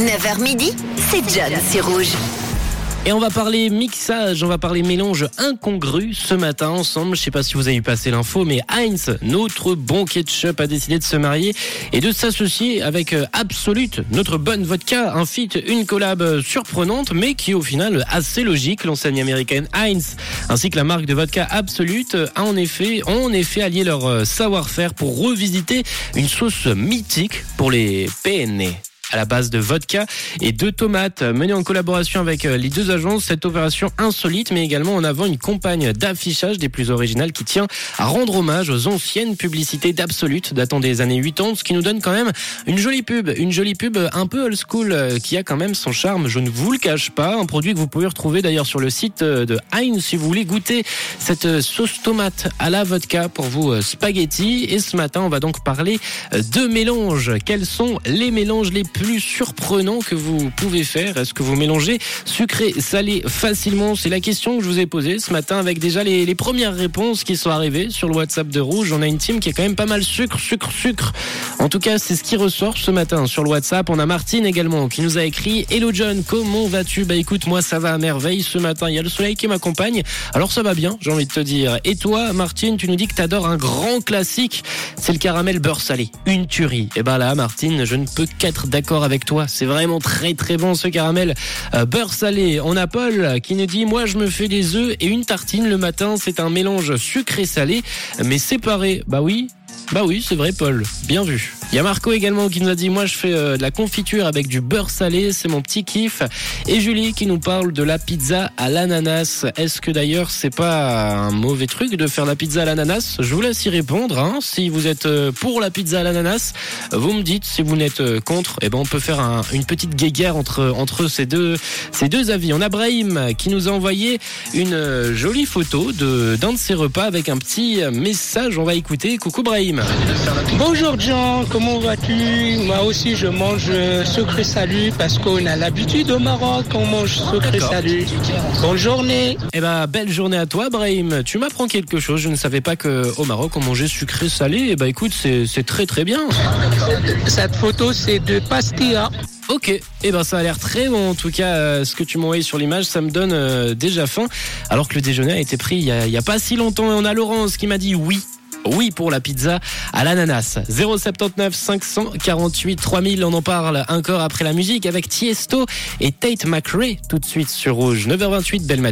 9h midi, c'est John, c'est rouge. Et on va parler mixage, on va parler mélange incongru ce matin ensemble. Je sais pas si vous avez passé l'info, mais Heinz, notre bon ketchup, a décidé de se marier et de s'associer avec euh, Absolute, notre bonne vodka, un feat, une collab surprenante, mais qui est au final assez logique. L'enseigne américaine Heinz, ainsi que la marque de vodka Absolute, a en effet, ont en effet allié leur euh, savoir-faire pour revisiter une sauce mythique pour les PNE à la base de vodka et de tomates. Menée en collaboration avec euh, les deux agences, cette opération insolite met également en avant une campagne d'affichage des plus originales qui tient à rendre hommage aux anciennes publicités d'Absolute datant des années 80, ce qui nous donne quand même une jolie pub, une jolie pub un peu old school euh, qui a quand même son charme, je ne vous le cache pas. Un produit que vous pouvez retrouver d'ailleurs sur le site euh, de Heinz si vous voulez goûter cette sauce tomate à la vodka pour vos spaghettis. Et ce matin, on va donc parler de mélanges. Quels sont les mélanges les plus plus surprenant que vous pouvez faire Est-ce que vous mélangez sucré, salé facilement? C'est la question que je vous ai posée ce matin avec déjà les, premières réponses qui sont arrivées sur le WhatsApp de Rouge. On a une team qui est quand même pas mal sucre, sucre, sucre. En tout cas, c'est ce qui ressort ce matin sur le WhatsApp. On a Martine également qui nous a écrit Hello John, comment vas-tu? Bah écoute, moi ça va à merveille ce matin. Il y a le soleil qui m'accompagne. Alors ça va bien, j'ai envie de te dire. Et toi, Martine, tu nous dis que tu adores un grand classique. C'est le caramel beurre salé. Une tuerie. Et ben là, Martine, je ne peux qu'être d'accord avec toi. C'est vraiment très très bon ce caramel euh, beurre salé. On a Paul qui nous dit moi je me fais des œufs et une tartine le matin. C'est un mélange sucré salé mais séparé. Bah oui, bah oui, c'est vrai, Paul. Bien vu. Il y a Marco également qui nous a dit moi je fais euh, de la confiture avec du beurre salé, c'est mon petit kiff. Et Julie qui nous parle de la pizza à l'ananas. Est-ce que d'ailleurs c'est pas un mauvais truc de faire la pizza à l'ananas? Je vous laisse y répondre. Hein. Si vous êtes euh, pour la pizza à l'ananas, vous me dites. Si vous n'êtes euh, contre, eh ben on peut faire un, une petite guéguerre entre entre ces deux ces deux avis. On a Brahim qui nous a envoyé une jolie photo de d'un de ses repas avec un petit message. On va écouter. Coucou Brahim. Bonjour Jean vas-tu? Moi aussi, je mange euh, sucré salut parce qu'on a l'habitude au Maroc, on mange sucré salut. Bonne journée. Eh ben, belle journée à toi, Brahim. Tu m'apprends quelque chose. Je ne savais pas qu'au Maroc, on mangeait sucré salé. Eh ben, écoute, c'est très très bien. Cette photo, c'est de pastilla. Ok, et eh ben ça a l'air très bon en tout cas. Euh, ce que tu m'as envoyé sur l'image, ça me donne euh, déjà faim. Alors que le déjeuner a été pris il y a, il y a pas si longtemps. Et on a Laurence qui m'a dit oui. Oui pour la pizza à l'ananas. 079 548 3000. On en parle encore après la musique avec Tiesto et Tate McRae tout de suite sur Rouge. 9h28, belle matinée.